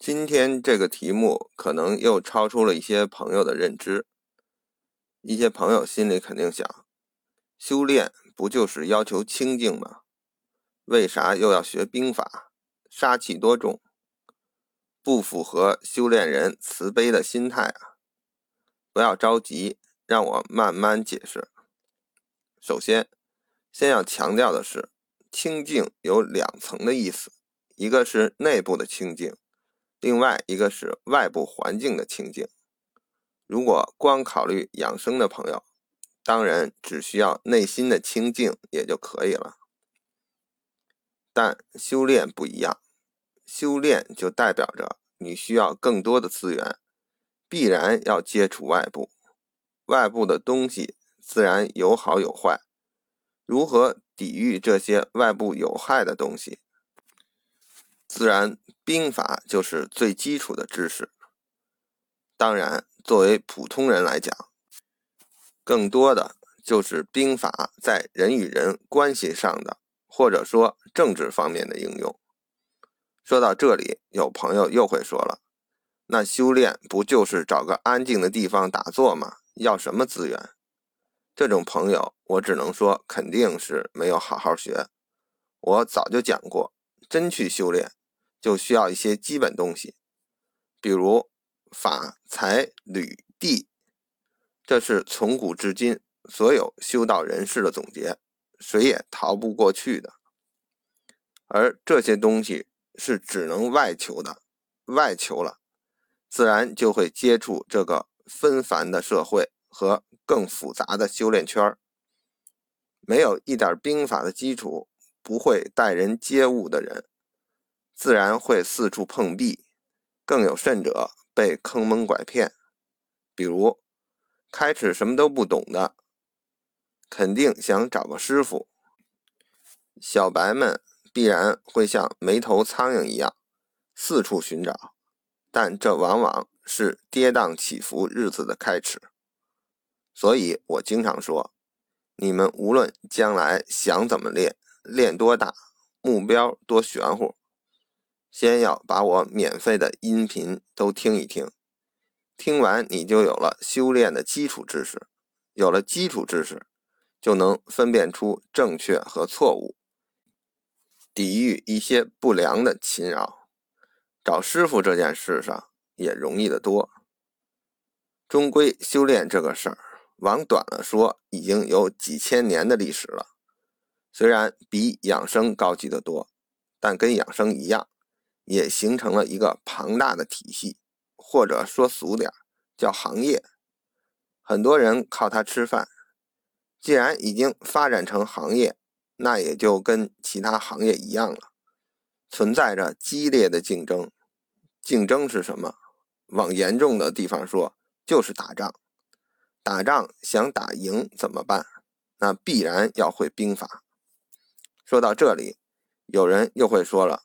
今天这个题目可能又超出了一些朋友的认知，一些朋友心里肯定想：修炼不就是要求清净吗？为啥又要学兵法？杀气多重，不符合修炼人慈悲的心态啊！不要着急，让我慢慢解释。首先，先要强调的是，清净有两层的意思，一个是内部的清净。另外一个是外部环境的清净。如果光考虑养生的朋友，当然只需要内心的清净也就可以了。但修炼不一样，修炼就代表着你需要更多的资源，必然要接触外部，外部的东西自然有好有坏。如何抵御这些外部有害的东西？自然，兵法就是最基础的知识。当然，作为普通人来讲，更多的就是兵法在人与人关系上的，或者说政治方面的应用。说到这里，有朋友又会说了：“那修炼不就是找个安静的地方打坐吗？要什么资源？”这种朋友，我只能说肯定是没有好好学。我早就讲过，真去修炼。就需要一些基本东西，比如法、财、履、地，这是从古至今所有修道人士的总结，谁也逃不过去的。而这些东西是只能外求的，外求了，自然就会接触这个纷繁的社会和更复杂的修炼圈没有一点兵法的基础，不会待人接物的人。自然会四处碰壁，更有甚者被坑蒙拐骗。比如开始什么都不懂的，肯定想找个师傅。小白们必然会像没头苍蝇一样四处寻找，但这往往是跌宕起伏日子的开始。所以我经常说，你们无论将来想怎么练，练多大，目标多玄乎。先要把我免费的音频都听一听，听完你就有了修炼的基础知识，有了基础知识，就能分辨出正确和错误，抵御一些不良的侵扰。找师傅这件事上也容易得多。终归修炼这个事儿，往短了说，已经有几千年的历史了。虽然比养生高级得多，但跟养生一样。也形成了一个庞大的体系，或者说俗点叫行业，很多人靠它吃饭。既然已经发展成行业，那也就跟其他行业一样了，存在着激烈的竞争。竞争是什么？往严重的地方说，就是打仗。打仗想打赢怎么办？那必然要会兵法。说到这里，有人又会说了。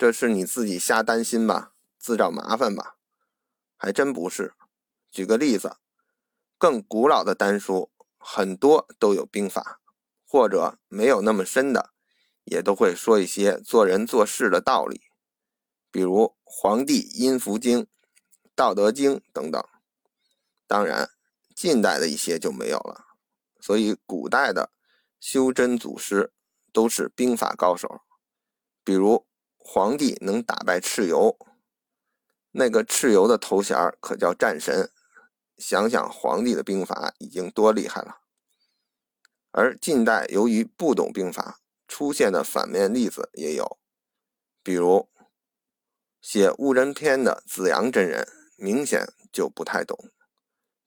这是你自己瞎担心吧，自找麻烦吧？还真不是。举个例子，更古老的丹书很多都有兵法，或者没有那么深的，也都会说一些做人做事的道理，比如《黄帝阴符经》《道德经》等等。当然，近代的一些就没有了。所以，古代的修真祖师都是兵法高手，比如。皇帝能打败蚩尤，那个蚩尤的头衔可叫战神。想想皇帝的兵法已经多厉害了。而近代由于不懂兵法，出现的反面例子也有，比如写误人篇的子阳真人，明显就不太懂，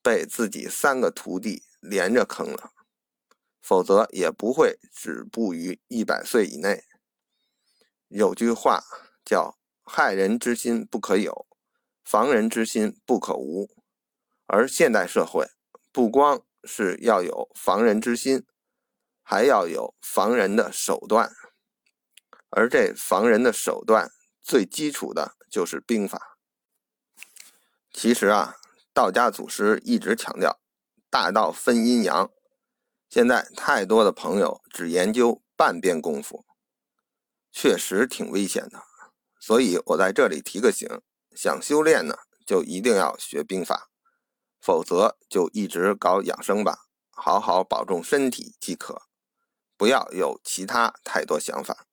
被自己三个徒弟连着坑了，否则也不会止步于一百岁以内。有句话叫“害人之心不可有，防人之心不可无”，而现代社会不光是要有防人之心，还要有防人的手段，而这防人的手段最基础的就是兵法。其实啊，道家祖师一直强调大道分阴阳，现在太多的朋友只研究半边功夫。确实挺危险的，所以我在这里提个醒：想修炼呢，就一定要学兵法，否则就一直搞养生吧，好好保重身体即可，不要有其他太多想法。